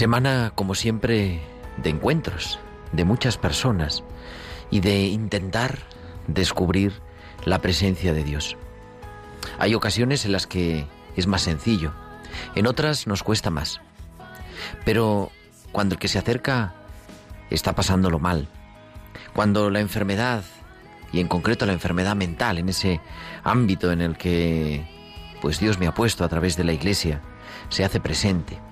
Semana, como siempre, de encuentros, de muchas personas y de intentar descubrir la presencia de Dios. Hay ocasiones en las que es más sencillo, en otras nos cuesta más. Pero cuando el que se acerca está pasándolo mal, cuando la enfermedad, y en concreto la enfermedad mental, en ese ámbito en el que pues Dios me ha puesto a través de la iglesia, se hace presente.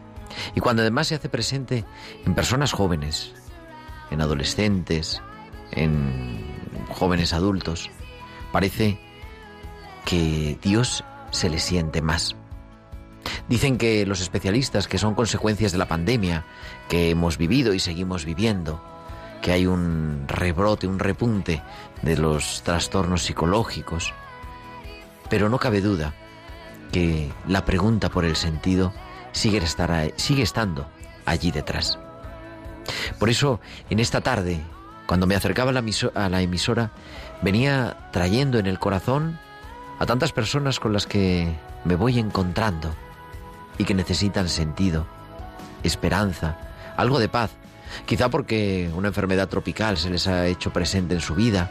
Y cuando además se hace presente en personas jóvenes, en adolescentes, en jóvenes adultos, parece que Dios se le siente más. Dicen que los especialistas que son consecuencias de la pandemia que hemos vivido y seguimos viviendo, que hay un rebrote, un repunte de los trastornos psicológicos, pero no cabe duda que la pregunta por el sentido sigue, estar, sigue estando allí detrás. Por eso, en esta tarde, cuando me acercaba a la, emisora, venía trayendo en el corazón a tantas personas con las que me voy encontrando y que necesitan sentido, esperanza, algo de paz, quizá porque una enfermedad tropical se les ha hecho presente en su vida,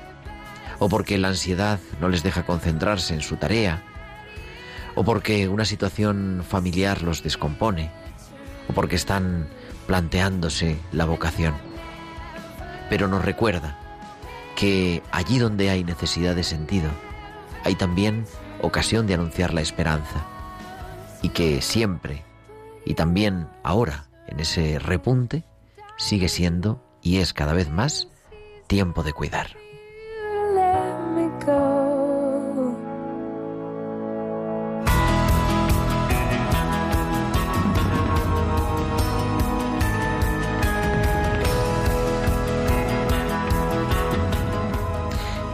o porque la ansiedad no les deja concentrarse en su tarea, o porque una situación familiar los descompone, o porque están planteándose la vocación. Pero nos recuerda que allí donde hay necesidad de sentido, hay también ocasión de anunciar la esperanza, y que siempre, y también ahora, en ese repunte, sigue siendo y es cada vez más tiempo de cuidar.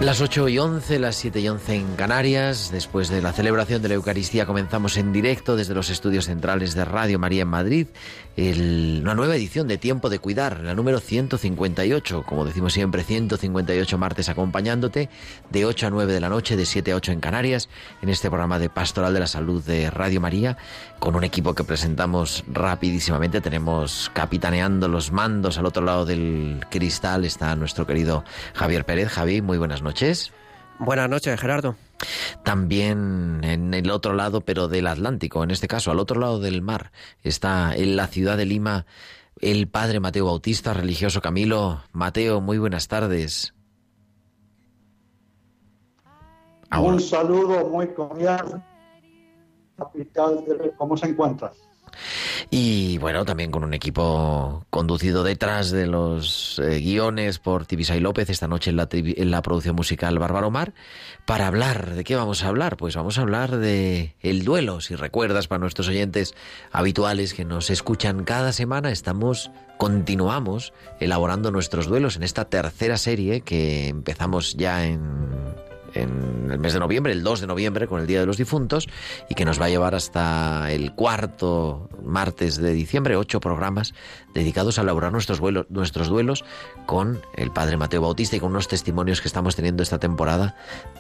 Las 8 y 11, las 7 y 11 en Canarias. Después de la celebración de la Eucaristía comenzamos en directo desde los estudios centrales de Radio María en Madrid una nueva edición de Tiempo de Cuidar, la número 158, como decimos siempre, 158 martes acompañándote de 8 a 9 de la noche, de 7 a 8 en Canarias, en este programa de Pastoral de la Salud de Radio María, con un equipo que presentamos rapidísimamente. Tenemos capitaneando los mandos al otro lado del cristal, está nuestro querido Javier Pérez. Javi, muy buenas noches. Buenas noches, Gerardo. También en el otro lado, pero del Atlántico, en este caso, al otro lado del mar, está en la ciudad de Lima el padre Mateo Bautista, religioso Camilo. Mateo, muy buenas tardes. Ahora, Un saludo muy cordial. Capital de ¿Cómo se encuentra? Y bueno, también con un equipo conducido detrás de los eh, guiones por Tibisay López, esta noche en la, en la producción musical Bárbaro Mar, para hablar, ¿de qué vamos a hablar? Pues vamos a hablar de el duelo, si recuerdas para nuestros oyentes habituales que nos escuchan cada semana, estamos, continuamos elaborando nuestros duelos en esta tercera serie que empezamos ya en en el mes de noviembre, el 2 de noviembre, con el Día de los Difuntos, y que nos va a llevar hasta el cuarto martes de diciembre, ocho programas dedicados a elaborar nuestros, nuestros duelos con el Padre Mateo Bautista y con unos testimonios que estamos teniendo esta temporada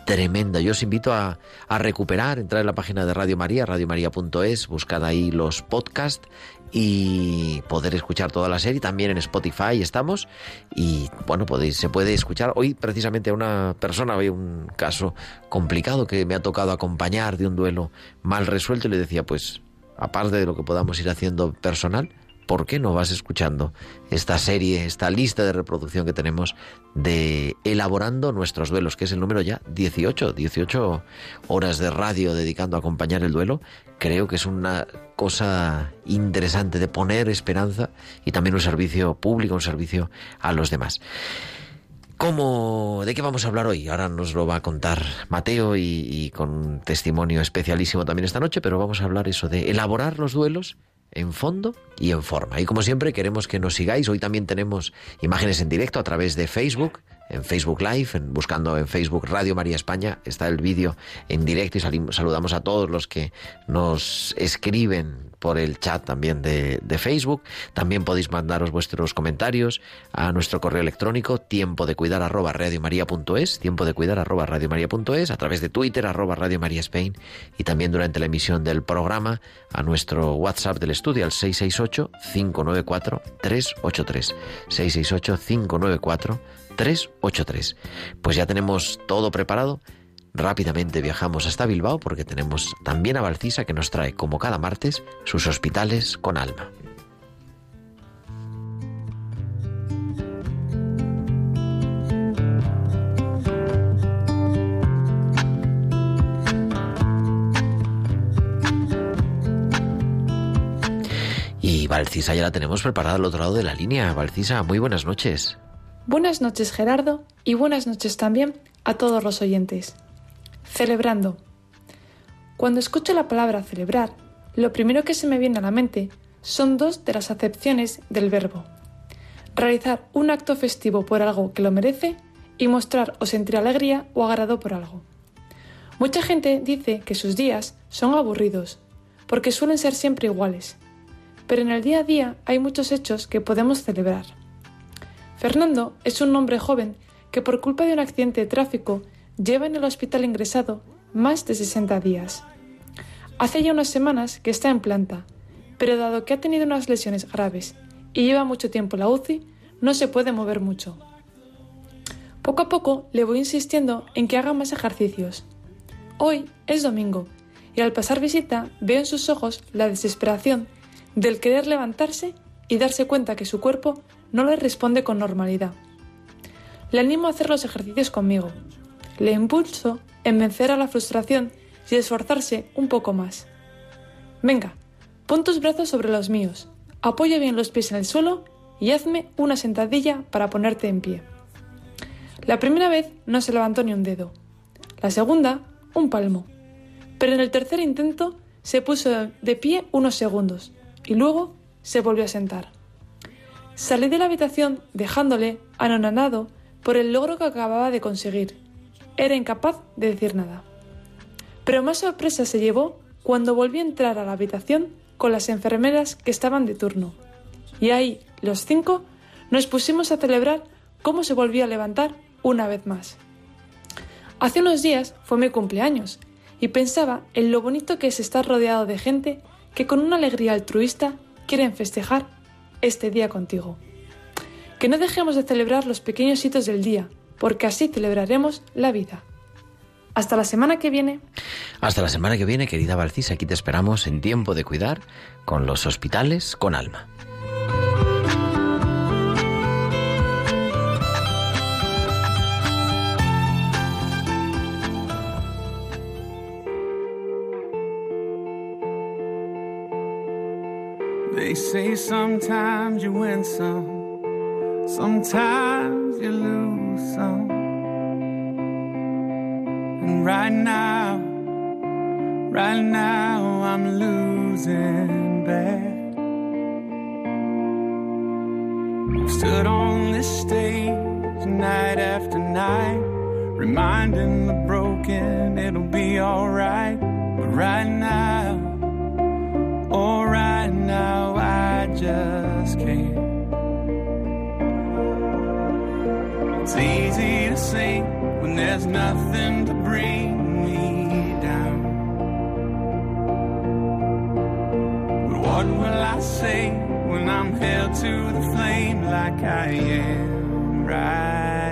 tremenda. Yo os invito a, a recuperar, entrar en la página de Radio María, radiomaria.es, buscad ahí los podcasts y poder escuchar toda la serie. También en Spotify estamos y bueno, podéis, se puede escuchar. Hoy precisamente a una persona, había un caso complicado que me ha tocado acompañar de un duelo mal resuelto y le decía, pues aparte de lo que podamos ir haciendo personal, ¿por qué no vas escuchando esta serie, esta lista de reproducción que tenemos de Elaborando nuestros duelos, que es el número ya 18, 18 horas de radio dedicando a acompañar el duelo? Creo que es una cosa interesante de poner esperanza y también un servicio público, un servicio a los demás. ¿Cómo, ¿De qué vamos a hablar hoy? Ahora nos lo va a contar Mateo y, y, con un testimonio especialísimo también esta noche, pero vamos a hablar eso de elaborar los duelos en fondo y en forma. Y como siempre queremos que nos sigáis. Hoy también tenemos imágenes en directo a través de Facebook, en Facebook Live, buscando en Facebook Radio María España, está el vídeo en directo y salimos, saludamos a todos los que nos escriben por el chat también de, de, Facebook. También podéis mandaros vuestros comentarios a nuestro correo electrónico tiempo de cuidar arroba radiomaria.es, tiempo de cuidar arroba radiomaria.es, a través de Twitter arroba Radio María Spain y también durante la emisión del programa a nuestro WhatsApp del estudio al 668-594-383. 668-594-383. Pues ya tenemos todo preparado Rápidamente viajamos hasta Bilbao porque tenemos también a Valcisa que nos trae, como cada martes, sus hospitales con alma. Y Valcisa ya la tenemos preparada al otro lado de la línea. Valcisa, muy buenas noches. Buenas noches Gerardo y buenas noches también a todos los oyentes. Celebrando. Cuando escucho la palabra celebrar, lo primero que se me viene a la mente son dos de las acepciones del verbo. Realizar un acto festivo por algo que lo merece y mostrar o sentir alegría o agrado por algo. Mucha gente dice que sus días son aburridos, porque suelen ser siempre iguales, pero en el día a día hay muchos hechos que podemos celebrar. Fernando es un hombre joven que por culpa de un accidente de tráfico lleva en el hospital ingresado más de 60 días. Hace ya unas semanas que está en planta, pero dado que ha tenido unas lesiones graves y lleva mucho tiempo en la UCI, no se puede mover mucho. Poco a poco le voy insistiendo en que haga más ejercicios. Hoy es domingo y al pasar visita veo en sus ojos la desesperación del querer levantarse y darse cuenta que su cuerpo no le responde con normalidad. Le animo a hacer los ejercicios conmigo, le impulso en vencer a la frustración y esforzarse un poco más. Venga, pon tus brazos sobre los míos, apoya bien los pies en el suelo y hazme una sentadilla para ponerte en pie. La primera vez no se levantó ni un dedo, la segunda un palmo, pero en el tercer intento se puso de pie unos segundos y luego se volvió a sentar. Salí de la habitación dejándole anonadado por el logro que acababa de conseguir era incapaz de decir nada. Pero más sorpresa se llevó cuando volvió a entrar a la habitación con las enfermeras que estaban de turno. Y ahí, los cinco, nos pusimos a celebrar cómo se volvía a levantar una vez más. Hace unos días fue mi cumpleaños y pensaba en lo bonito que es estar rodeado de gente que con una alegría altruista quieren festejar este día contigo. Que no dejemos de celebrar los pequeños hitos del día, porque así celebraremos la vida. Hasta la semana que viene. Hasta la semana que viene, querida Valcisa. Aquí te esperamos en tiempo de cuidar con los hospitales con alma. Say sometimes you win some, sometimes you lose. some. And right now, right now, I'm losing bad. I've stood on this stage night after night, reminding the broken it'll be alright. But right now, right now. There's nothing to bring me down. But what will I say when I'm held to the flame like I am right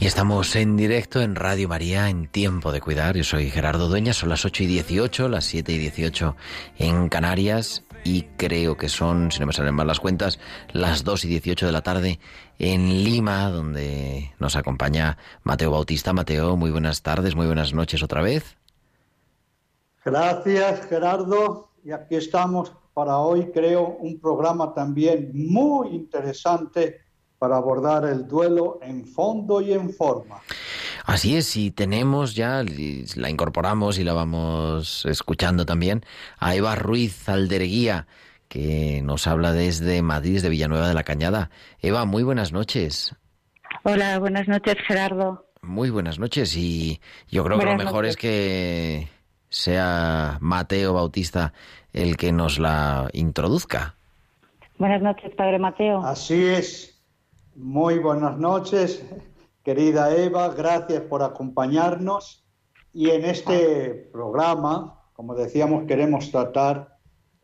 Y estamos en directo en Radio María en Tiempo de Cuidar. Yo soy Gerardo Dueñas, son las 8 y 18, las 7 y 18 en Canarias y creo que son, si no me salen mal las cuentas, las 2 y 18 de la tarde en Lima, donde nos acompaña Mateo Bautista. Mateo, muy buenas tardes, muy buenas noches otra vez. Gracias, Gerardo. Y aquí estamos para hoy, creo, un programa también muy interesante para abordar el duelo en fondo y en forma. Así es, y tenemos ya, la incorporamos y la vamos escuchando también, a Eva Ruiz Aldereguía, que nos habla desde Madrid, de Villanueva de la Cañada. Eva, muy buenas noches. Hola, buenas noches, Gerardo. Muy buenas noches, y yo creo Buenas que lo mejor noches. es que sea Mateo Bautista el que nos la introduzca. Buenas noches, Padre Mateo. Así es. Muy buenas noches, querida Eva. Gracias por acompañarnos. Y en este programa, como decíamos, queremos tratar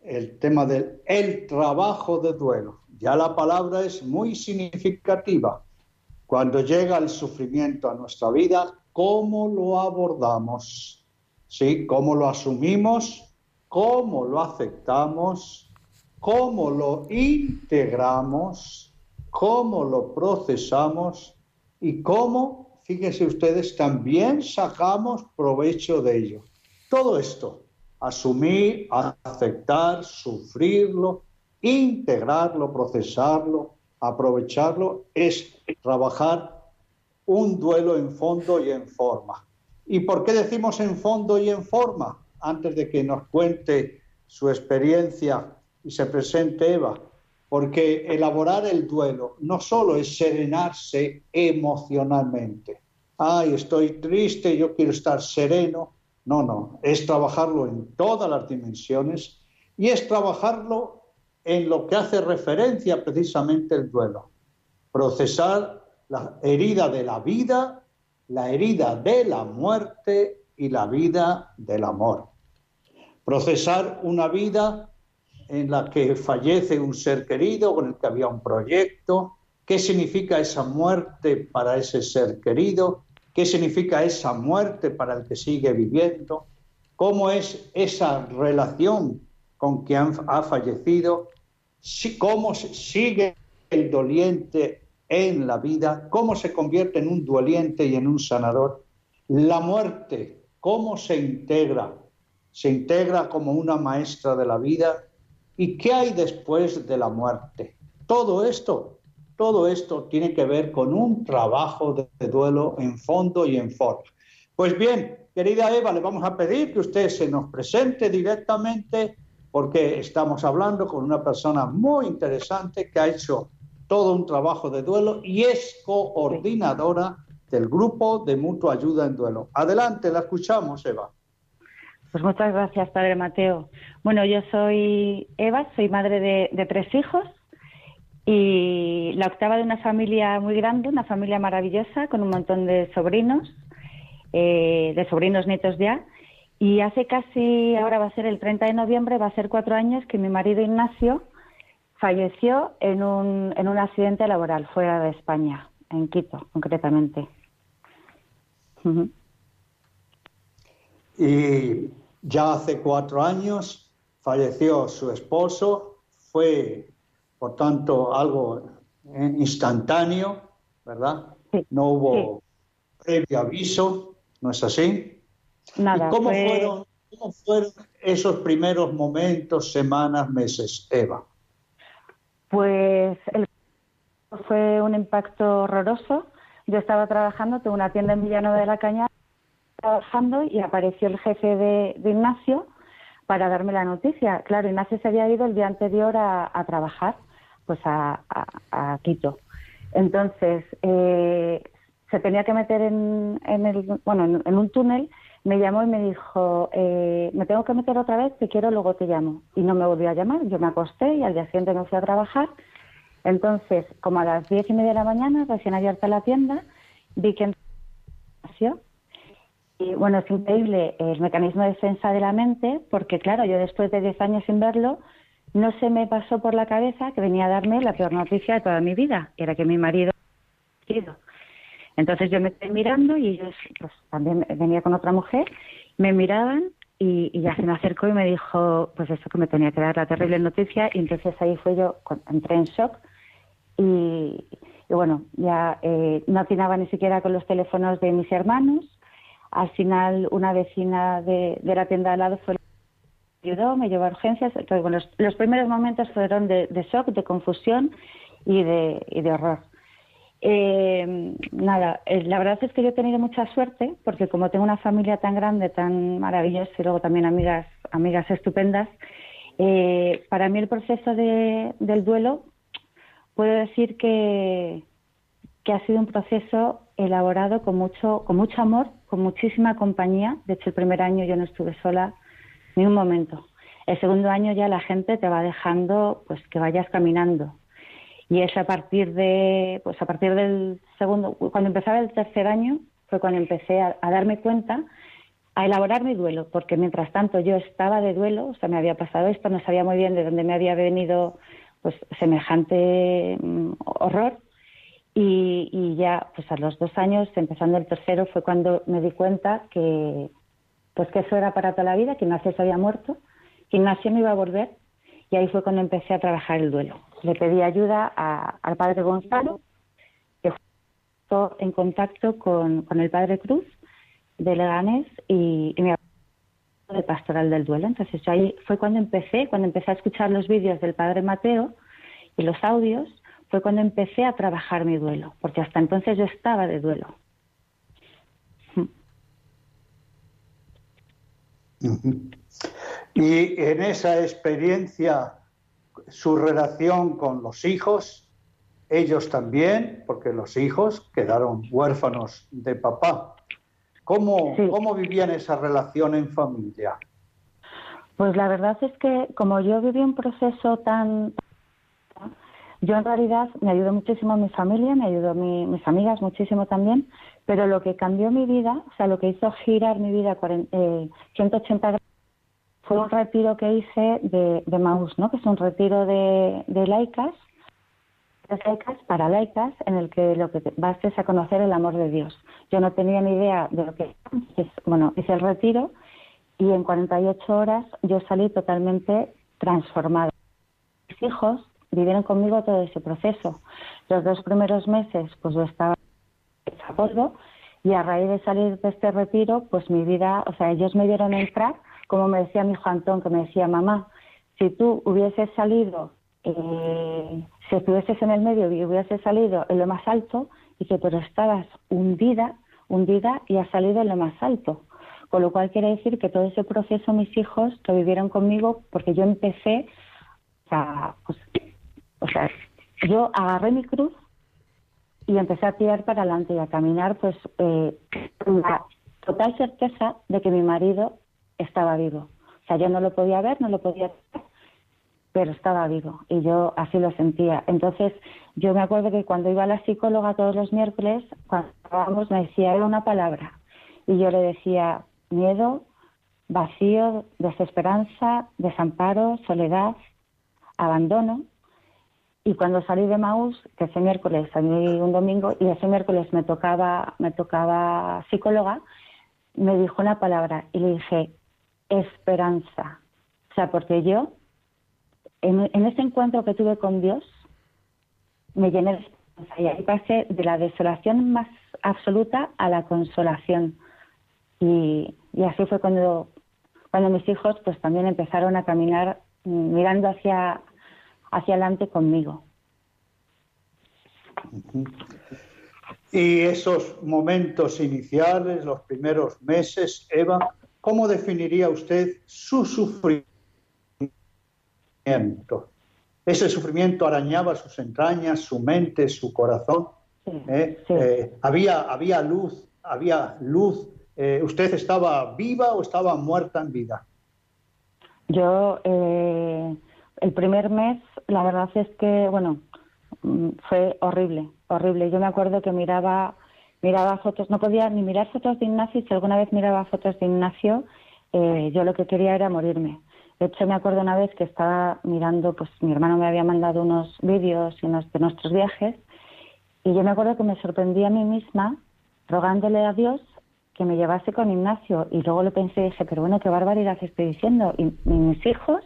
el tema del el trabajo de duelo. Ya la palabra es muy significativa. Cuando llega el sufrimiento a nuestra vida, ¿cómo lo abordamos? ¿Sí? ¿Cómo lo asumimos? ¿Cómo lo aceptamos? ¿Cómo lo integramos? ¿Cómo lo procesamos? Y cómo, fíjense ustedes, también sacamos provecho de ello. Todo esto, asumir, aceptar, sufrirlo, integrarlo, procesarlo, aprovecharlo, es trabajar un duelo en fondo y en forma. ¿Y por qué decimos en fondo y en forma? Antes de que nos cuente su experiencia y se presente Eva, porque elaborar el duelo no solo es serenarse emocionalmente. Ay, estoy triste, yo quiero estar sereno. No, no, es trabajarlo en todas las dimensiones y es trabajarlo en lo que hace referencia precisamente el duelo. Procesar la herida de la vida, la herida de la muerte y la vida del amor. Procesar una vida en la que fallece un ser querido con el que había un proyecto, qué significa esa muerte para ese ser querido, qué significa esa muerte para el que sigue viviendo, cómo es esa relación con quien ha fallecido, cómo sigue el doliente en la vida, cómo se convierte en un doliente y en un sanador, la muerte, cómo se integra, se integra como una maestra de la vida y qué hay después de la muerte. Todo esto, todo esto tiene que ver con un trabajo de, duelo en fondo y en forma. Pues bien, querida Eva, le vamos a pedir que usted se nos presente directamente porque estamos hablando con una persona muy interesante que ha hecho todo un trabajo de duelo y es coordinadora del grupo de mutua ayuda en duelo. Adelante, la escuchamos, Eva. Pues muchas gracias, Padre Mateo. Bueno, yo soy Eva, soy madre de, tres hijos y la octava de una familia muy grande, una familia maravillosa con un montón de sobrinos, eh, de sobrinos nietos ya. Y hace casi, ahora va a ser el 30 de noviembre, va a ser cuatro años que mi marido Ignacio falleció en un, en un accidente laboral fuera de España, en Quito concretamente. Y ya hace cuatro años falleció su esposo, fue por tanto algo eh, instantáneo, ¿verdad? Sí, No hubo previo aviso, ¿no es así? Nada, ¿Y cómo, fue- fueron, cómo fueron esos primeros momentos, semanas, meses, Eva? Pues el fue un impacto horroroso. Yo estaba trabajando, tengo una tienda en Villanueva de la Cañada, trabajando y apareció el jefe de, de Ignacio para darme la noticia. Claro, Ignacio se había ido el día anterior a, trabajar, pues a, Quito. Entonces, eh, se tenía que meter en, el, bueno, en, un túnel, me llamó y me dijo, eh, me tengo que meter otra vez, te quiero, luego te llamo. Y no me volvió a llamar, yo me acosté y al día siguiente me fui a trabajar. Entonces, como a las diez y media de la mañana, recién abierta la tienda, vi que. Y bueno, es increíble el mecanismo de defensa de la mente, porque claro, yo después de 10 años sin verlo, no se me pasó por la cabeza que venía a darme la peor noticia de toda mi vida, era que mi marido había. Entonces yo me estoy mirando y ellos pues, también venía con otra mujer, me miraban y, y ya se me acercó y me dijo, pues eso que me tenía que dar la terrible noticia y entonces ahí fue yo, entré en shock y, y bueno, ya eh, no atinaba ni siquiera con los teléfonos de mis hermanos. Al final una vecina de, la tienda al lado fue ayudó, me llevó a urgencias. Entonces, bueno, los, primeros momentos fueron de, de shock, de confusión y de, y de horror. Eh, nada, eh, la verdad es que yo he tenido mucha suerte porque como tengo una familia tan grande, tan maravillosa y luego también amigas, amigas estupendas, eh, para mí el proceso de- del duelo puedo decir que, que ha sido un proceso elaborado con mucho, con mucho amor, con muchísima compañía. De hecho, el primer año yo no estuve sola ni un momento. El segundo año ya la gente te va dejando pues que vayas caminando. Y es a partir de, pues a partir del segundo, cuando empezaba el tercer año, fue cuando empecé a, a darme cuenta, a elaborar mi duelo, porque mientras tanto yo estaba de duelo, o sea, me había pasado esto, no sabía muy bien de dónde me había venido pues semejante mm, horror. Y, ya, pues a los dos años, empezando el tercero, fue cuando me di cuenta que, pues que eso era para toda la vida, que Ignacio se había muerto, que Ignacio no iba a volver, y ahí fue cuando empecé a trabajar el duelo. Le pedí ayuda a- al padre Gonzalo, que fue en contacto con, con el padre Cruz de Leganés y, y me habló de pastoral del duelo. Entonces ahí fue cuando empecé, cuando empecé a escuchar los vídeos del padre Mateo y los audios, fue cuando empecé a trabajar mi duelo, porque hasta entonces yo estaba de duelo. Y en esa experiencia, su relación con los hijos, ellos también, porque los hijos quedaron huérfanos de papá. ¿Cómo, Sí. cómo vivían esa relación en familia? Pues la verdad es que como yo viví un proceso tan... Yo en realidad me ayudó muchísimo mi familia, me ayudó mi- mis amigas muchísimo también, pero lo que cambió mi vida, o sea, lo que hizo girar mi vida cuaren- eh, 180 grados, fue un retiro que hice de, de Maús, ¿no? que es un retiro de, de laicas, de laicas para laicas, en el que lo que vas es a conocer el amor de Dios. Yo no tenía ni idea de lo que es, bueno, hice el retiro y en 48 horas yo salí totalmente transformada. Mis hijos vivieron conmigo todo ese proceso. Los dos primeros meses pues yo estaba polvo y a raíz de salir de este retiro pues mi vida, o sea, ellos me vieron entrar, como me decía mi hijo Antón, que me decía, mamá, si tú hubieses salido, eh, si estuvieses en el medio y hubieses salido en lo más alto, y que pero estabas hundida, hundida y has salido en lo más alto. Con lo cual quiere decir que todo ese proceso mis hijos lo vivieron conmigo porque yo empecé, o sea, pues, o sea, yo agarré mi cruz y empecé a tirar para adelante y a caminar, pues eh, con la total certeza de que mi marido estaba vivo. O sea, yo no lo podía ver, no lo podía pero estaba vivo y yo así lo sentía. Entonces, yo me acuerdo que cuando iba a la psicóloga todos los miércoles, cuando estábamos, me decía, era una palabra. Y yo le decía, miedo, vacío, desesperanza, desamparo, soledad, abandono. Y cuando salí de Maús, que ese miércoles salí un domingo y ese miércoles me tocaba, me tocaba psicóloga, me dijo una palabra y le dije esperanza. O sea, porque yo, en, ese encuentro que tuve con Dios, me llené de esperanza y ahí pasé de la desolación más absoluta a la consolación. Y, y así fue cuando, cuando mis hijos pues también empezaron a caminar mm, mirando hacia, hacia adelante conmigo. Y esos momentos iniciales, los primeros meses, Eva, ¿cómo definiría usted su sufrimiento? Ese sufrimiento arañaba sus entrañas, su mente, su corazón. ¿eh? Eh, había, había luz, había luz. Eh, ¿Usted estaba viva o estaba muerta en vida? Yo, el primer mes, la verdad es que, bueno, mm, fue horrible, horrible. Yo me acuerdo que miraba, miraba fotos, no podía ni mirar fotos de Ignacio, y si alguna vez miraba fotos de Ignacio, yo lo que quería era morirme. De hecho, me acuerdo una vez que estaba mirando, pues mi hermano me había mandado unos vídeos de nuestros viajes y yo me acuerdo que me sorprendí a mí misma rogándole a Dios que me llevase con Ignacio y luego lo pensé y dije, pero bueno, qué barbaridad estoy diciendo. Y, mis hijos,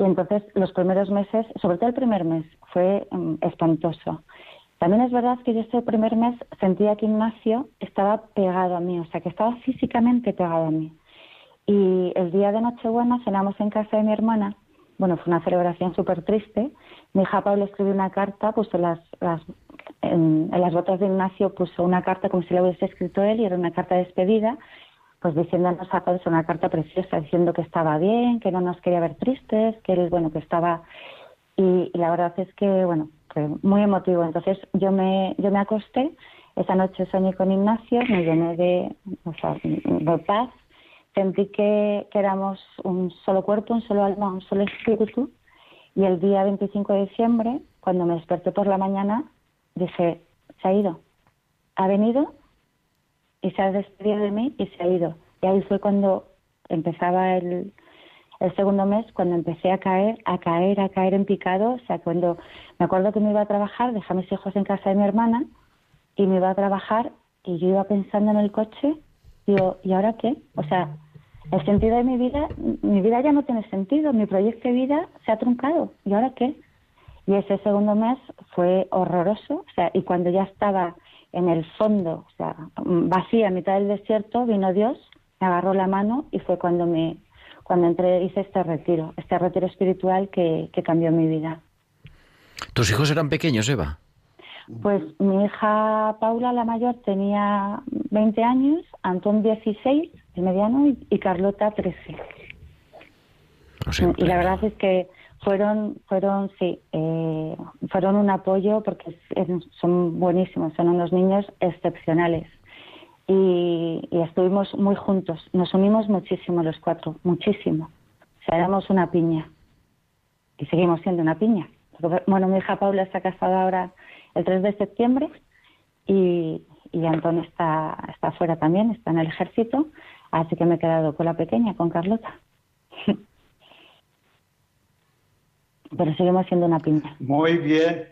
y entonces los primeros meses, sobre todo el primer mes, fue mm, espantoso. También es verdad que yo ese primer mes sentía que Ignacio estaba pegado a mí, o sea, que estaba físicamente pegado a mí. Y el día de Nochebuena cenamos en casa de mi hermana. Bueno, fue una celebración súper triste. Mi hija Paula escribió una carta, puso las en, las botas de Ignacio, puso una carta como si la hubiese escrito él y era una carta de despedida, pues diciéndonos a todos una carta preciosa, diciendo que estaba bien, que no nos quería ver tristes, que él, bueno, que estaba... Y, la verdad es que, bueno, fue muy emotivo. Entonces yo me, yo me acosté, esa noche soñé con Ignacio, me llené de, o sea, de paz sentí que, éramos un solo cuerpo, un solo alma, un solo espíritu. Y el día 25 de diciembre, cuando me desperté por la mañana, dije, se ha ido. Ha venido y se ha despedido de mí y se ha ido. Y ahí fue cuando empezaba el, el segundo mes, cuando empecé a caer, a caer, a caer en picado. O sea, cuando me acuerdo que me iba a trabajar, dejé a mis hijos en casa de mi hermana y me iba a trabajar y yo iba pensando en el coche Digo, ¿y ahora qué? O sea, el sentido de mi vida, mi vida ya no tiene sentido, mi proyecto de vida se ha truncado. ¿Y ahora qué? Y ese segundo mes fue horroroso, o sea, y cuando ya estaba en el fondo, o sea, vacía, a mitad del desierto, vino Dios, me agarró la mano y fue cuando me cuando entré hice este retiro, este retiro espiritual que, que cambió mi vida. ¿Tus hijos eran pequeños, Eva? Pues mi hija Paula, la mayor, tenía 20 años, Antón 16, el mediano, y, Carlota 13. y la verdad es que fueron, fueron sí, eh, fueron un apoyo porque son buenísimos, son unos niños excepcionales. Y, estuvimos muy juntos, nos unimos muchísimo los cuatro, muchísimo. O sea, éramos una piña. Y seguimos siendo una piña. Bueno, mi hija Paula está casada ahora el 3 de septiembre y, y Antón está, está fuera también, está en el ejército, así que me he quedado con la pequeña, con Carlota. Pero seguimos siendo una pinta. Muy bien.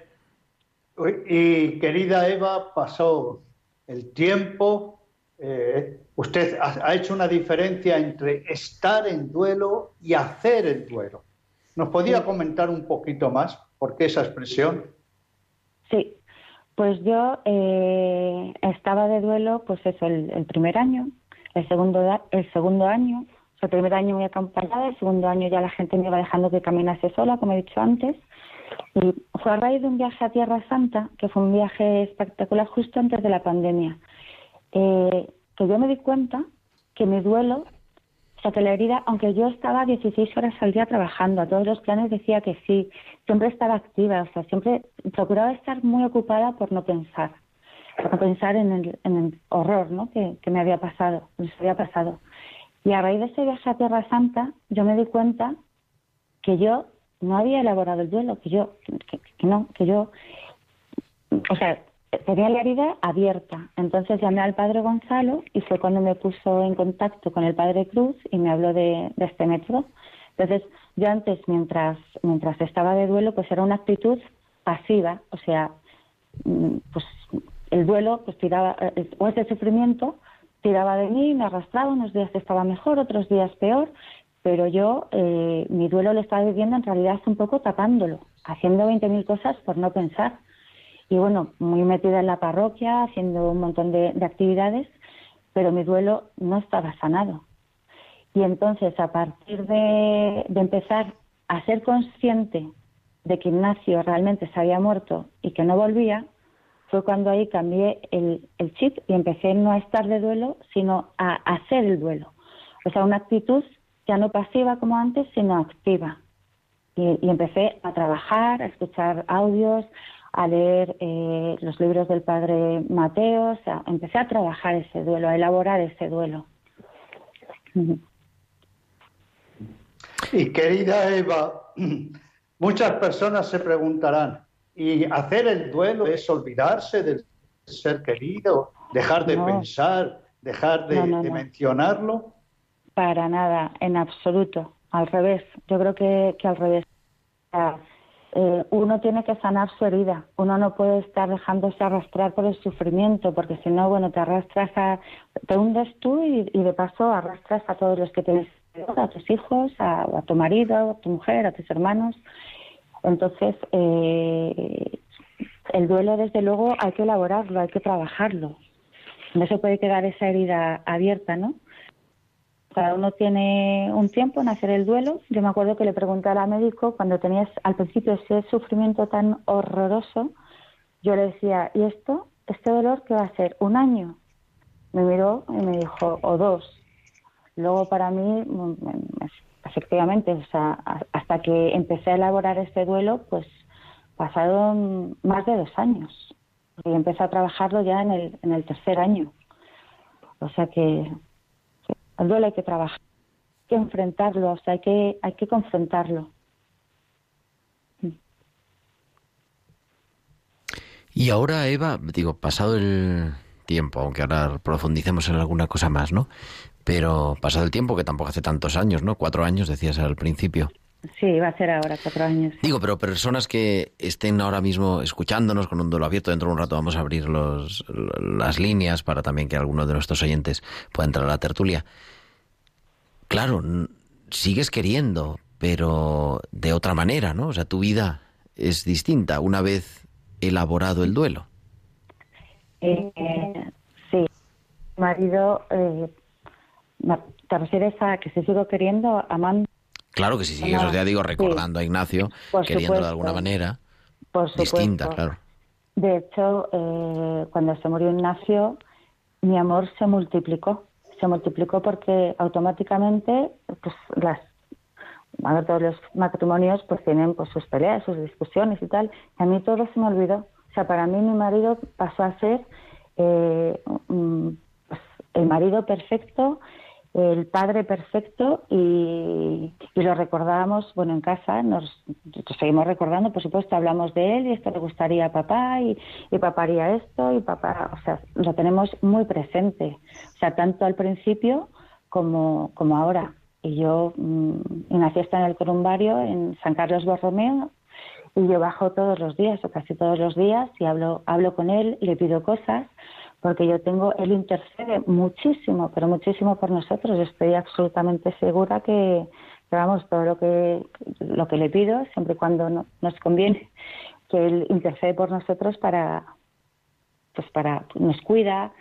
Y querida Eva, pasó el tiempo. Eh, usted ha, hecho una diferencia entre estar en duelo y hacer el duelo. ¿Nos podía comentar un poquito más por qué esa expresión? Sí, pues yo eh, estaba de duelo, pues eso, el, primer año, el segundo, el segundo año, el primer año muy acompañada, el segundo año ya la gente me iba dejando que caminase sola, como he dicho antes, y fue a raíz de un viaje a Tierra Santa, que fue un viaje espectacular justo antes de la pandemia, eh, que yo me di cuenta que mi duelo o sea, que la herida, aunque yo estaba 16 horas al día trabajando, a todos los planes decía que sí, siempre estaba activa, o sea, siempre procuraba estar muy ocupada por no pensar, por no pensar en el, en el horror ¿no? que, que me había pasado, me había pasado. Y a raíz de ese viaje a Tierra Santa, yo me di cuenta que yo no había elaborado el duelo, que yo, que no, que yo, o sea, tenía la herida abierta. Entonces llamé al padre Gonzalo y fue cuando me puso en contacto con el padre Cruz y me habló de, este método. Entonces yo antes, mientras, mientras estaba de duelo, pues era una actitud pasiva, o sea, mm, pues el duelo, pues tiraba, eh, o ese sufrimiento tiraba de mí, me arrastraba, unos días estaba mejor, otros días peor, pero yo eh, mi duelo lo estaba viviendo en realidad un poco tapándolo, haciendo 20.000 cosas por no pensar y bueno, muy metida en la parroquia, haciendo un montón de, actividades, pero mi duelo no estaba sanado. Y entonces, a partir de, empezar a ser consciente de que Ignacio realmente se había muerto y que no volvía, fue cuando ahí cambié el, chip y empecé no a estar de duelo, sino a hacer el duelo. O sea, una actitud ya no pasiva como antes, sino activa. Y, y empecé a trabajar, a escuchar audios, a leer eh, los libros del padre Mateo, o sea, empecé a trabajar ese duelo, a elaborar ese duelo. Y querida Eva, muchas personas se preguntarán, ¿y hacer el duelo es olvidarse del ser querido, dejar de No. pensar, dejar de, No, no, de no. mencionarlo? Para nada, en absoluto. Al revés, yo creo que, que al revés. Eh, uno tiene que sanar su herida. Uno no puede estar dejándose arrastrar por el sufrimiento, porque si no, bueno, te arrastras a. te hundes tú y, y de paso arrastras a todos los que tienes, a tus hijos, a, a tu marido, a tu mujer, a tus hermanos. Entonces, eh, el duelo, desde luego, hay que elaborarlo, hay que trabajarlo. No se puede quedar esa herida abierta, ¿no? Cada uno tiene un tiempo en hacer el duelo. Yo me acuerdo que le pregunté a la médico cuando tenías al principio ese sufrimiento tan horroroso, yo le decía, ¿y esto? ¿Este dolor qué va a ser? ¿Un año? Me miró y me dijo, o dos. Luego para mí, efectivamente, o sea, hasta que empecé a elaborar este duelo, pues pasaron más de dos años. Y empecé a trabajarlo ya en el, en el tercer año. O sea que que el duelo hay que trabajar, hay que enfrentarlo, o sea, hay que, hay que confrontarlo. Y ahora, Eva, digo, pasado el tiempo, aunque ahora profundicemos en alguna cosa más, ¿no? Pero pasado el tiempo, que tampoco hace tantos años, ¿no? Cuatro años, decías al principio. Sí, va a ser ahora cuatro años. Digo, pero personas que estén ahora mismo escuchándonos con un duelo abierto, dentro de un rato vamos a abrir los, las líneas para también que alguno de nuestros oyentes pueda entrar a la tertulia. Claro, sigues queriendo, pero de otra manera, ¿no? O sea, tu vida es distinta una vez elaborado el duelo. Eh, sí, marido, eh, ¿te refieres a que se sigo queriendo, amando? Claro que sí, sigues, No, o sea, digo, sí. recordando a Ignacio, Por queriéndolo de supuesto. alguna manera Por distinta, claro. De hecho, eh, cuando se murió Ignacio, mi amor se multiplicó. Se multiplicó porque automáticamente, pues las, a ver, todos los matrimonios pues tienen pues sus peleas, sus discusiones y tal. Y a mí todo se me olvidó. O sea, para mí mi marido pasó a ser eh, pues, el marido perfecto, el padre perfecto y, y lo recordábamos, bueno, en casa, nos seguimos recordando, por supuesto, hablamos de él y esto le gustaría a papá y, y papá haría esto y papá, o sea, lo tenemos muy presente, o sea, tanto al principio como, como ahora. Y yo, mm, Ignacio está en el columbario en San Carlos Borromeo y yo bajo todos los días o casi todos los días y hablo, hablo con él, le pido cosas porque yo tengo, él intercede muchísimo, pero muchísimo por nosotros. Estoy absolutamente segura que, vamos, todo lo que, lo que le pido, siempre y cuando no- nos conviene, que él intercede por nosotros para, pues para, nos cuida,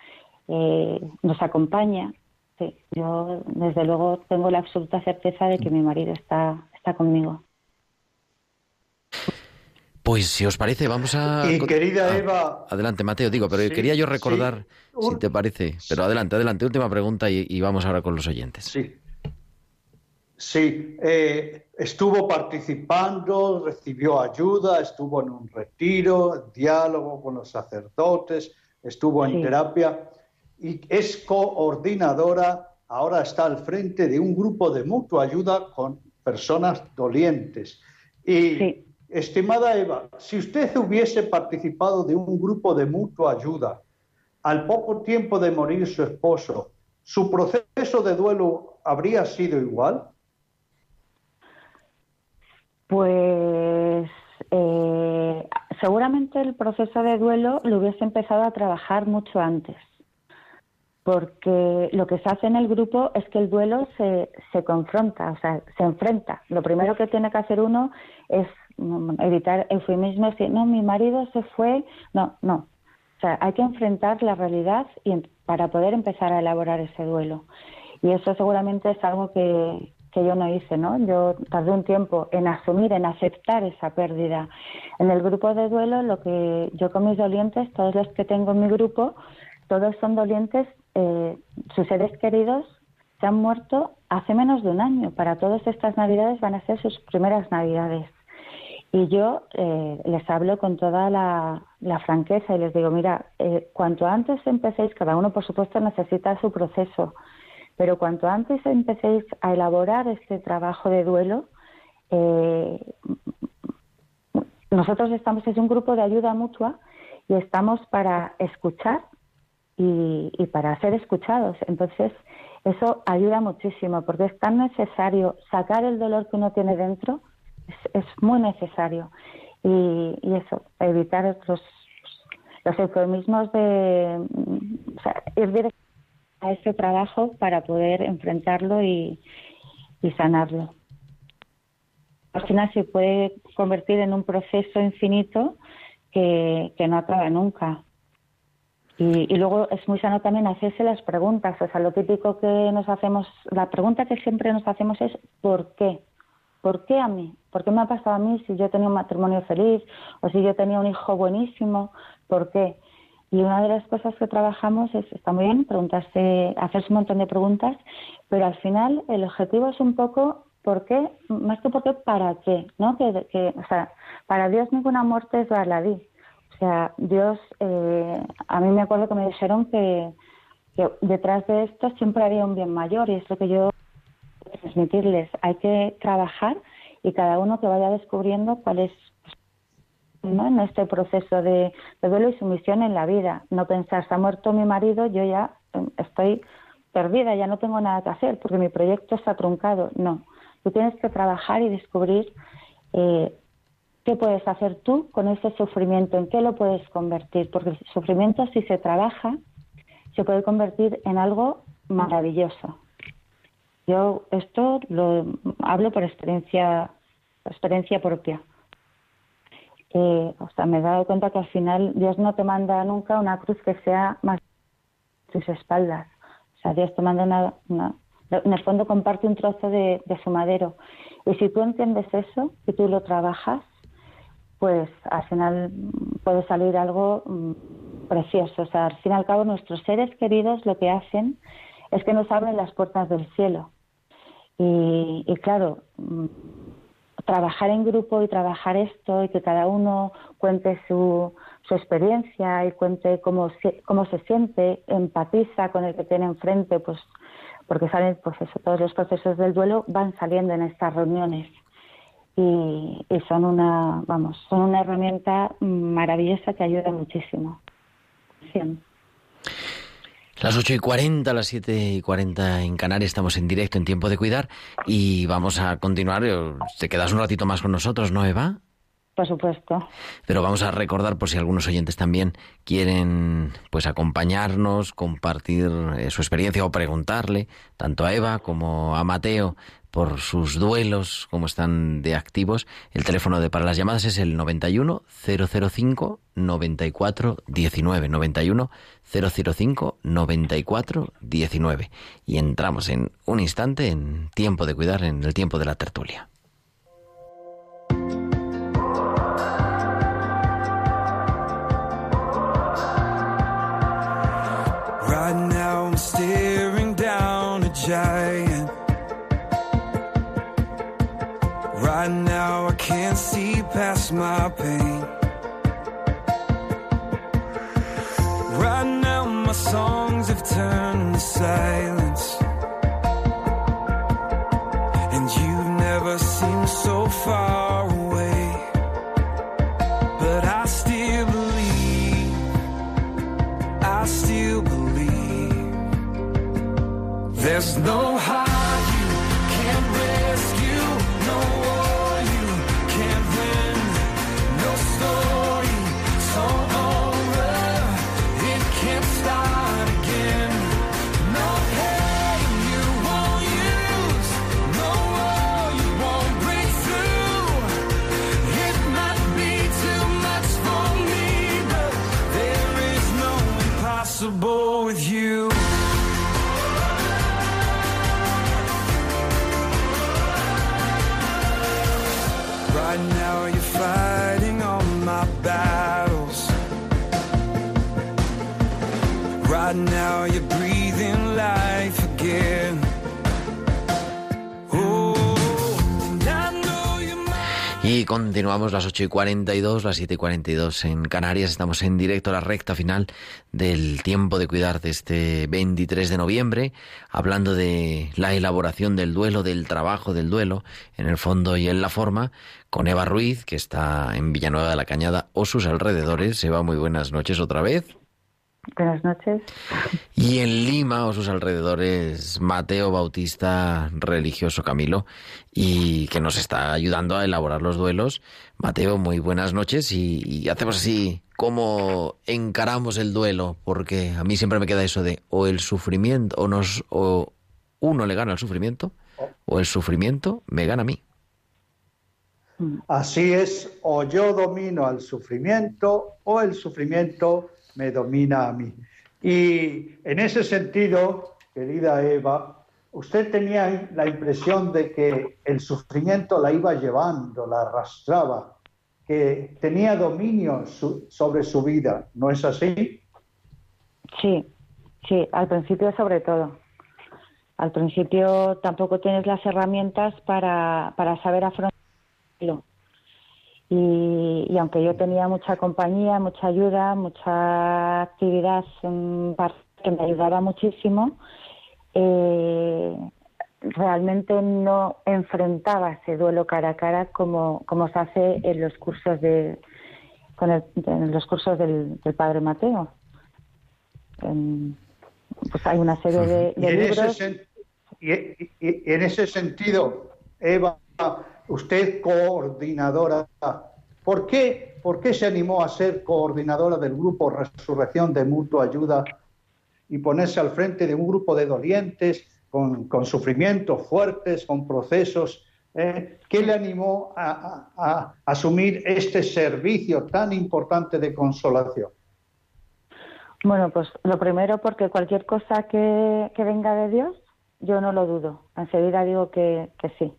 eh, nos acompaña. Sí, yo desde luego tengo la absoluta certeza de que mi marido está, está conmigo. Pues si os parece, vamos a... Y querida Ah, Eva, Adelante, Mateo, digo, pero Sí, quería yo sí. recordar, si te parece, pero adelante, adelante, última pregunta y, y vamos ahora con los oyentes. Sí. Sí, eh, estuvo participando, recibió ayuda, estuvo en un retiro, diálogo con los sacerdotes, estuvo en Sí. terapia y es coordinadora, ahora está al frente de un grupo de mutua ayuda con personas dolientes. Y, Sí. Estimada Eva, si usted hubiese participado de un grupo de mutua ayuda, al poco tiempo de morir su esposo, ¿su proceso de duelo habría sido igual? Pues eh, seguramente el proceso de duelo lo hubiese empezado a trabajar mucho antes, porque lo que se hace en el grupo es que el duelo se, se confronta, o sea, se enfrenta. Lo primero que tiene que hacer uno es evitar eufemismos y no, mi marido se fue, no, no. O sea, hay que enfrentar la realidad y em- para poder empezar a elaborar ese duelo. Y eso seguramente es algo que, que yo no hice, ¿no? Yo tardé un tiempo en asumir, en aceptar esa pérdida. En el grupo de duelo, lo que yo con mis dolientes, todos los que tengo en mi grupo, todos son dolientes, eh, sus seres queridos se han muerto hace menos de un año. Para todas estas navidades van a ser sus primeras navidades. Y yo eh, les hablo con toda la, franqueza y les digo, mira, eh, cuanto antes empecéis, cada uno por supuesto necesita su proceso, pero cuanto antes empecéis a elaborar este trabajo de duelo, eh, nosotros estamos, es un grupo de ayuda mutua y estamos para escuchar y, y para ser escuchados. Entonces, eso ayuda muchísimo porque es tan necesario sacar el dolor que uno tiene dentro es, muy necesario. Y, eso, evitar los, los eufemismos de o sea, ir directo a ese trabajo para poder enfrentarlo y, y sanarlo. Al final se puede convertir en un proceso infinito que, que no acaba nunca. Y, y, luego es muy sano también hacerse las preguntas. O sea, lo típico que nos hacemos, la pregunta que siempre nos hacemos es ¿por qué? ¿Por qué a mí? ¿Por qué me ha pasado a mí si yo tenía un matrimonio feliz o si yo tenía un hijo buenísimo? ¿Por qué? Y una de las cosas que trabajamos es, está muy bien, preguntarse, hacerse un montón de preguntas, pero al final el objetivo es un poco por qué, más que por qué, para qué, ¿no? Que, que o sea, para Dios ninguna muerte es baladí. O sea, Dios, eh, a mí me acuerdo que me dijeron que, que detrás de esto siempre había un bien mayor y es lo que yo transmitirles. Hay que trabajar y cada uno que vaya descubriendo cuál es en este proceso de, duelo y sumisión en la vida. No pensar, se ha muerto mi marido, yo ya em, estoy perdida, ya no tengo nada que hacer porque mi proyecto está truncado. No, tú tienes que trabajar y descubrir eh, qué puedes hacer tú con ese sufrimiento, en qué lo puedes convertir, porque el sufrimiento si se trabaja se puede convertir en algo maravilloso. Yo esto lo hablo por experiencia, experiencia propia. Eh, o sea, me he dado cuenta que al final Dios no te manda nunca una cruz que sea más tus espaldas. O sea, Dios te manda una, en el fondo comparte un trozo de, su madero. Y si tú entiendes eso y tú lo trabajas, pues al final puede salir algo mm, precioso. O sea, al fin y al cabo nuestros seres queridos lo que hacen es que nos abren las puertas del cielo. Y, claro, mm, trabajar en grupo y trabajar esto y que cada uno cuente su, su experiencia y cuente cómo se, cómo se siente, empatiza con el que tiene enfrente, pues porque salen, pues eso, todos los procesos del duelo van saliendo en estas reuniones y, y son una, vamos, son una herramienta maravillosa que ayuda muchísimo. Sí. Las 8 y 40, las 7 y 40 en Canarias, estamos en directo en Tiempo de Cuidar y vamos a continuar. Te quedas un ratito más con nosotros, ¿no, Eva? Por supuesto. Pero vamos a recordar, por si algunos oyentes también quieren pues acompañarnos, compartir eh, su experiencia o preguntarle, tanto a Eva como a Mateo, por sus duelos, cómo están de activos. El teléfono de para las llamadas es el 91 005 94 19 91 005 94 19 y entramos en un instante en tiempo de cuidar en el tiempo de la tertulia. See my pain. Right now my songs have turned to. 8 y 42, las 7 y 42 en Canarias. Estamos en directo a la recta final del tiempo de cuidar de este 23 de noviembre, hablando de la elaboración del duelo, del trabajo del duelo, en el fondo y en la forma, con Eva Ruiz, que está en Villanueva de la Cañada o sus alrededores. Eva, muy buenas noches otra vez. Buenas noches. Y en Lima o sus alrededores, Mateo Bautista, religioso Camilo, y que nos está ayudando a elaborar los duelos. Mateo, muy buenas noches y, y hacemos así, ¿cómo encaramos el duelo? Porque a mí siempre me queda eso de o el sufrimiento, o, nos, o uno le gana al sufrimiento, o el sufrimiento me gana a mí. Así es, o yo domino al sufrimiento o el sufrimiento me domina a mí. Y en ese sentido, querida Eva, usted tenía la impresión de que el sufrimiento la iba llevando, la arrastraba, que tenía dominio su- sobre su vida, ¿no es así? Sí, sí, al principio sobre todo. Al principio tampoco tienes las herramientas para, para saber afrontarlo. Y, y aunque yo tenía mucha compañía, mucha ayuda, mucha actividad mm, que me ayudaba muchísimo, eh, realmente no enfrentaba ese duelo cara a cara como, como se hace en los cursos de con el- en los cursos del, del padre Mateo. En- pues hay una serie de, Y de ese libros. sen- y- y- y en ese sentido, Eva, usted coordinadora, ¿por qué, ¿por qué se animó a ser coordinadora del grupo Resurrección de Mutua Ayuda y ponerse al frente de un grupo de dolientes con, con sufrimientos fuertes, con procesos? eh? ¿Qué le animó a, a- a asumir este servicio tan importante de consolación? Bueno, pues lo primero porque cualquier cosa que, que venga de Dios, yo no lo dudo. Enseguida digo que, que sí.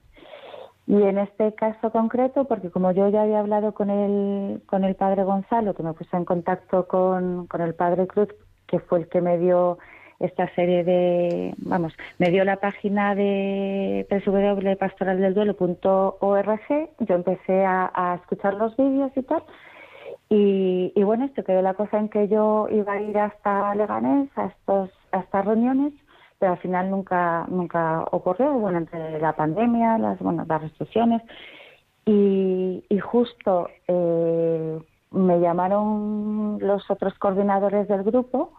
Y en este caso concreto, porque como yo ya había hablado con el, con el padre Gonzalo, que me puse en contacto con, con el padre Cruz, que fue el que me dio esta serie de, vamos, me dio la página de www.pastoraldelduelo.org, yo empecé a, a escuchar los vídeos y tal, y, y bueno, esto quedó la cosa en que yo iba a ir hasta Leganés, a, estos, a estas reuniones, pero al final nunca nunca ocurrió, bueno, entre la pandemia, las, bueno, las restricciones, y, justo eh, me llamaron los otros coordinadores del grupo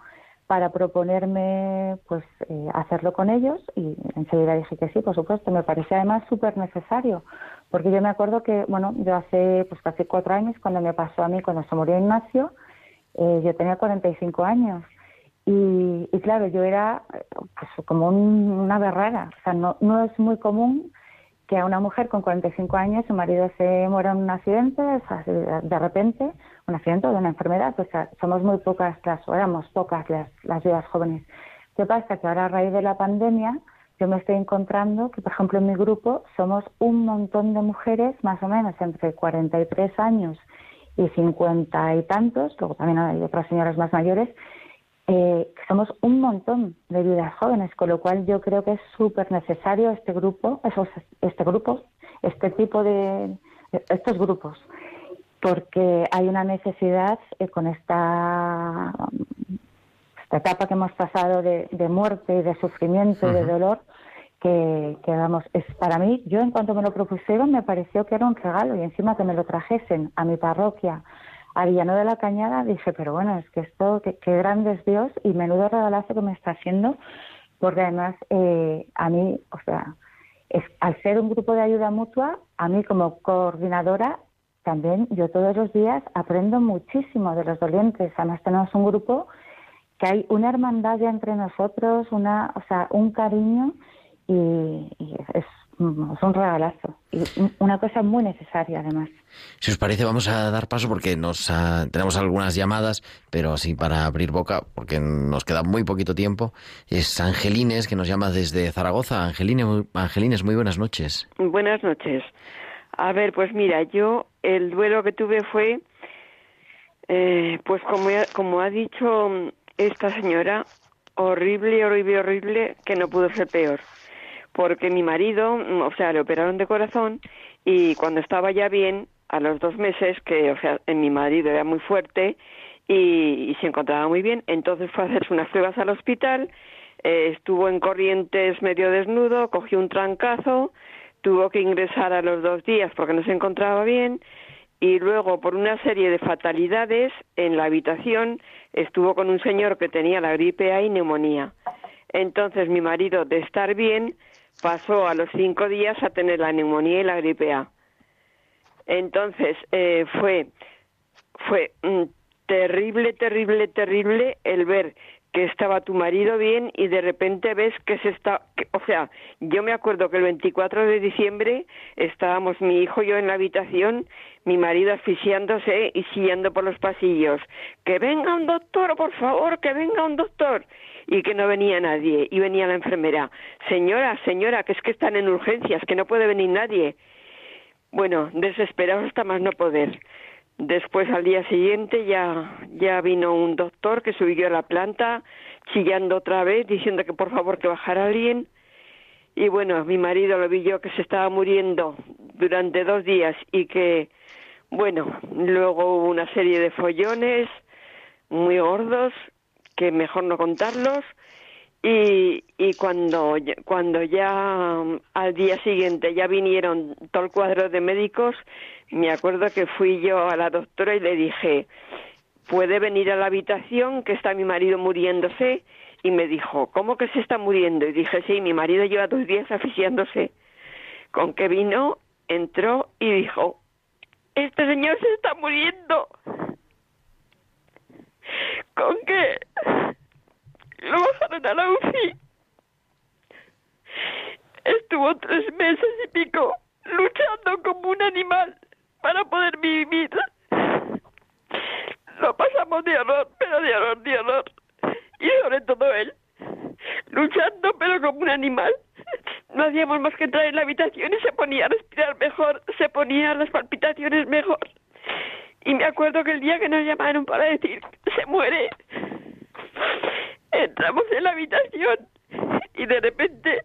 para proponerme pues eh, hacerlo con ellos y enseguida dije que sí, por supuesto. Me parecía además súper necesario, porque yo me acuerdo que, bueno, yo hace pues hace cuatro años, cuando me pasó a mí, cuando se murió Ignacio, eh, yo tenía 45 años. Y, y claro, yo era pues, como un- una berrara. O sea, no, no es muy común que a una mujer con 45 años su marido se muera en un accidente, o sea, de repente, un accidente o de una enfermedad, pues a- somos muy pocas las, o éramos pocas las, las viudas jóvenes. ¿Qué pasa? Que ahora a raíz de la pandemia yo me estoy encontrando que, por ejemplo, en mi grupo somos un montón de mujeres, más o menos entre 43 años y 50 y tantos, luego también hay otras señoras más mayores, eh, que somos un montón de viudas jóvenes, con lo cual yo creo que es súper necesario este grupo, esos, este grupo, este tipo de, estos grupos, porque hay una necesidad eh, con esta, esta etapa que hemos pasado de, de muerte y de sufrimiento y de dolor, que, que vamos, es para mí, yo en cuanto me lo propusieron me pareció que era un regalo y encima que me lo trajesen a mi parroquia, a Villanueva de la Cañada, dije, pero bueno, es que esto, qué, grande es Dios y menudo regalazo que me está haciendo, porque además eh, a mí, o sea, es, al ser un grupo de ayuda mutua, a mí como coordinadora, también yo todos los días aprendo muchísimo de los dolientes. Además tenemos un grupo que hay una hermandad ya entre nosotros, una, o sea, un cariño y, es, es un regalazo y una cosa muy necesaria además. Si os parece, vamos a dar paso porque nos ah, tenemos algunas llamadas, pero así para abrir boca, porque nos queda muy poquito tiempo. Es Angelines que nos llama desde Zaragoza. Angeline, muy- Angelines, muy buenas noches. Buenas noches. A ver, pues mira, yo el duelo que tuve fue, eh, pues como, como ha dicho esta señora, horrible, horrible, horrible, que no pudo ser peor. Porque mi marido, mm, o sea, le operaron de corazón y cuando estaba ya bien, a los dos meses, que, o sea, en mi marido era muy fuerte y, se encontraba muy bien, entonces fue a hacerse unas pruebas al hospital, eh, estuvo en corrientes medio desnudo, cogió un trancazo, tuvo que ingresar a los dos días porque no se encontraba bien y luego por una serie de fatalidades en la habitación estuvo con un señor que tenía la gripe A y neumonía. Entonces mi marido de estar bien pasó a los cinco días a tener la neumonía y la gripe A. Entonces eh, fue fue mm, terrible, terrible, terrible el ver que estaba tu marido bien y de repente ves que se está, o sea, yo me acuerdo que el 24 de diciembre estábamos mi hijo y yo en la habitación, mi marido asfixiándose y siguiendo por los pasillos, que venga un doctor, por favor, que venga un doctor y que no venía nadie y venía la enfermera, señora, señora, que es que están en urgencias, que no puede venir nadie. Bueno, desesperados hasta más no poder. Después al día siguiente ya, ya vino un doctor que subió a la planta chillando otra vez, diciendo que por favor que bajara alguien. Y bueno, mi marido lo vi yo que se estaba muriendo durante dos días y que, bueno, luego hubo una serie de follones muy gordos que mejor no contarlos. Y, y cuando, cuando ya mm, al día siguiente ya vinieron todo el cuadro de médicos, me acuerdo que fui yo a la doctora y le dije, ¿puede venir a la habitación que está mi marido muriéndose? Y me dijo, ¿cómo que se está muriendo? Y dije, sí, mi marido lleva dos días asfixiándose. Con que vino, entró y dijo, este señor se está muriendo. Con que lo bajaron a la UCI. Estuvo tres meses y pico luchando como un animal para poder vivir. Lo pasamos de horror, pero de horror, de horror. Y sobre todo él, luchando pero como un animal. No hacíamos más que entrar en la habitación y se ponía a respirar mejor, se ponía las palpitaciones mejor. Y me acuerdo que el día que nos llamaron para decir se muere, entramos en la habitación y de repente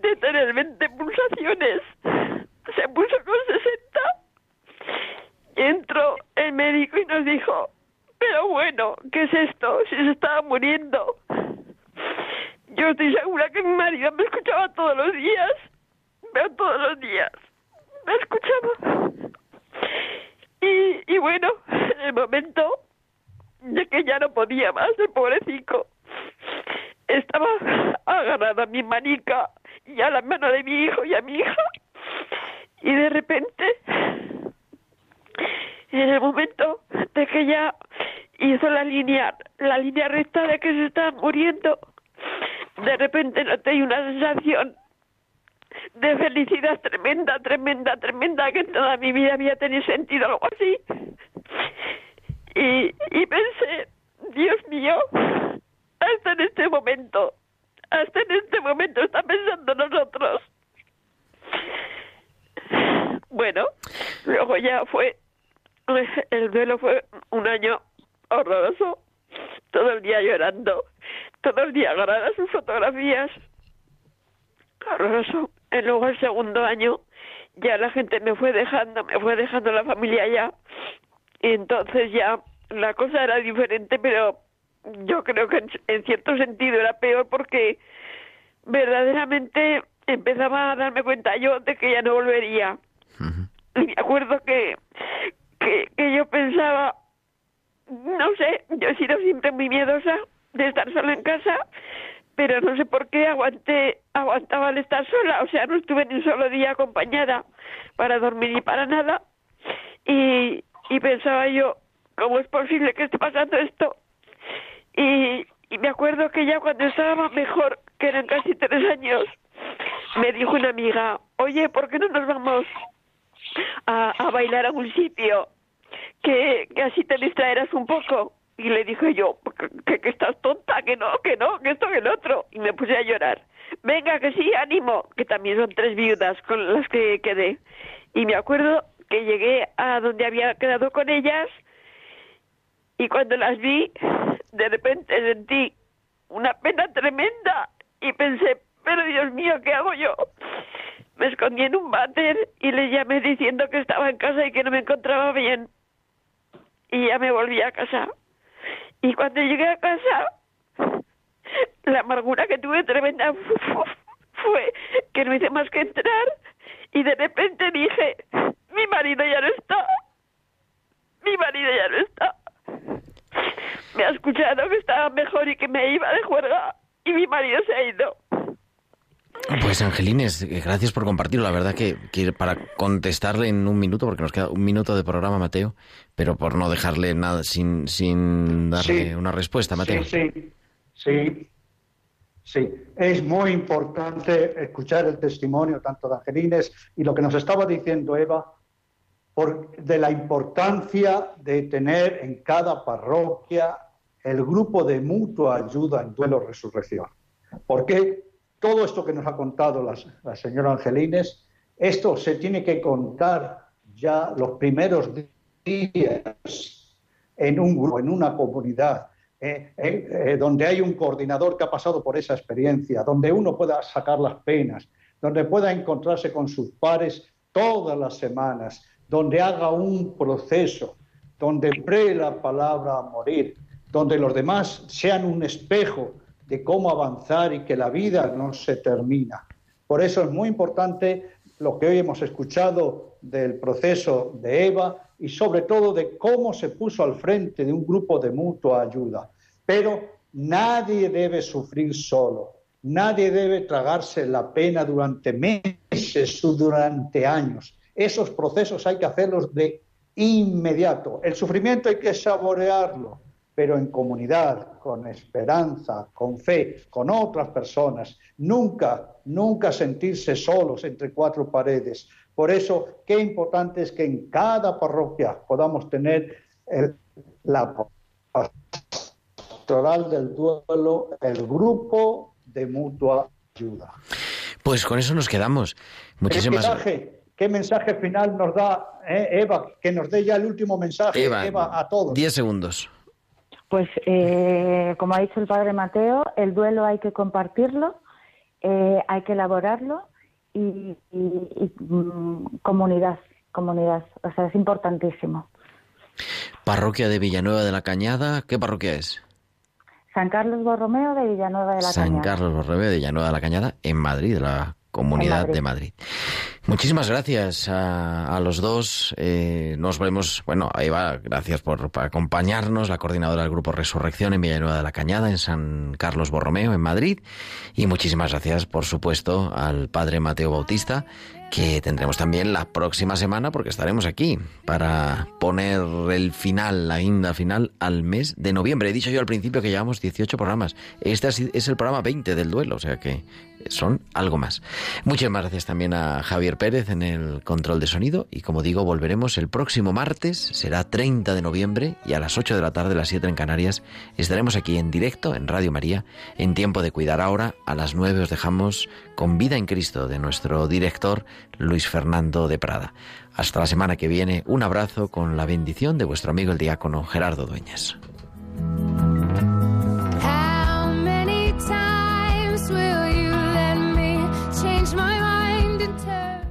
de tener 20 pulsaciones se puso con 60 y entró el médico y nos dijo pero bueno, ¿qué es esto? Si se estaba muriendo. Yo estoy segura que mi marido me escuchaba todos los días, pero todos los días me escuchaba. Y, y bueno, en el momento de que ya no podía más, el pobrecito, estaba agarrado a mi manica y a la mano de mi hijo y a mi hija. Y de repente, en el momento de que ya hizo la línea, la línea recta de que se estaba muriendo, de repente noté una sensación de felicidad tremenda, tremenda, tremenda, que en toda mi vida había tenido sentido algo así. Y, y pensé, Dios mío, hasta en este momento, hasta en este momento está pensando en nosotros. Bueno, luego ya fue, el duelo fue un año horroroso, todo el día llorando, todo el día agarrada sus fotografías, horroroso. Y luego el segundo año ya la gente me fue dejando, me fue dejando la familia ya, y entonces ya la cosa era diferente, pero yo creo que en, cierto sentido era peor porque verdaderamente empezaba a darme cuenta yo de que ya no volvería. Y me acuerdo que, que, que yo pensaba, no sé, yo he sido siempre muy miedosa de estar sola en casa, pero no sé por qué aguanté, aguantaba al estar sola, o sea, no estuve ni un solo día acompañada para dormir ni para nada. Y, y pensaba yo, ¿cómo es posible que esté pasando esto? Y, me acuerdo que ya cuando estaba mejor, que eran casi tres años, me dijo una amiga, oye, ¿por qué no nos vamos a, a bailar a un sitio? Que, que así te distraerás un poco. Y le dije yo, que, que estás tonta, que no, que no, que esto, que el otro. Y me puse a llorar. Venga, que sí, ánimo, que también son tres viudas con las que quedé. Y me acuerdo que llegué a donde había quedado con ellas y cuando las vi, de repente sentí una pena tremenda y pensé, pero Dios mío, ¿qué hago yo? Me escondí en un váter y le llamé diciendo que estaba en casa y que no me encontraba bien. Y ya me volví a casa. Y cuando llegué a casa, la amargura que tuve tremenda fue que no hice más que entrar y de repente dije, mi marido ya no está. Mi marido ya no está. Me ha escuchado que estaba mejor y que me iba de juerga y mi marido se ha ido. Pues Angelines, eh, gracias por compartirlo. La verdad que, que, para contestarle en un minuto, porque nos queda un minuto de programa, Mateo, pero por no dejarle nada sin, sin darle Sí. una respuesta, Mateo. Sí, sí, sí, sí. Es muy importante escuchar el testimonio tanto de Angelines y lo que nos estaba diciendo Eva por, de la importancia de tener en cada parroquia el grupo de mutua ayuda en duelo resurrección. Porque todo esto que nos ha contado la, señora Angelines, esto se tiene que contar ya los primeros días en un grupo, en una comunidad, eh, eh, eh, donde hay un coordinador que ha pasado por esa experiencia, donde uno pueda sacar las penas, donde pueda encontrarse con sus pares todas las semanas, donde haga un proceso, donde emplee la palabra a morir, donde los demás sean un espejo de cómo avanzar y que la vida no se termina. Por eso es muy importante lo que hoy hemos escuchado del proceso de Eva y sobre todo de cómo se puso al frente de un grupo de mutua ayuda. Pero nadie debe sufrir solo, nadie debe tragarse la pena durante meses o durante años. Esos procesos hay que hacerlos de inmediato. El sufrimiento hay que saborearlo, pero en comunidad, con esperanza, con fe, con otras personas. Nunca, nunca sentirse solos entre cuatro paredes. Por eso, qué importante es que en cada parroquia podamos tener el, la pastoral del duelo, el grupo de mutua ayuda. Pues con eso nos quedamos. Muchísimas ¿Qué mensaje, qué mensaje final nos da eh, Eva? Que nos dé ya el último mensaje, Eva, Eva, a todos. Diez segundos. Pues, eh, como ha dicho el padre Mateo, el duelo hay que compartirlo, eh, hay que elaborarlo y, y- y, mm, comunidad, comunidad. O sea, es importantísimo. Parroquia de Villanueva de la Cañada. ¿Qué parroquia es? San Carlos Borromeo de Villanueva de la San Cañada. Carlos Borromeo de Villanueva de la Cañada, en Madrid, la Comunidad Madrid. de Madrid. Muchísimas gracias a, a los dos. Eh, nos vemos, bueno, ahí va, gracias por, por acompañarnos, la coordinadora del Grupo Resurrección en Villanueva de la Cañada, en San Carlos Borromeo, en Madrid. Y muchísimas gracias, por supuesto, al padre Mateo Bautista, que tendremos también la próxima semana, porque estaremos aquí para poner el final, la guinda final, al mes de noviembre. He dicho yo al principio que llevamos 18 programas. Este es es el programa 20 del duelo, o sea que son algo más. Muchísimas gracias también a Javier Pérez en el control de sonido y como digo, volveremos el próximo martes, será 30 de noviembre y a las 8 de la tarde, las 7 en Canarias, estaremos aquí en directo en Radio María en tiempo de cuidar ahora. A las 9 os dejamos con vida en Cristo de nuestro director Luis Fernando de Prada. Hasta la semana que viene, un abrazo con la bendición de vuestro amigo el diácono Gerardo Dueñas.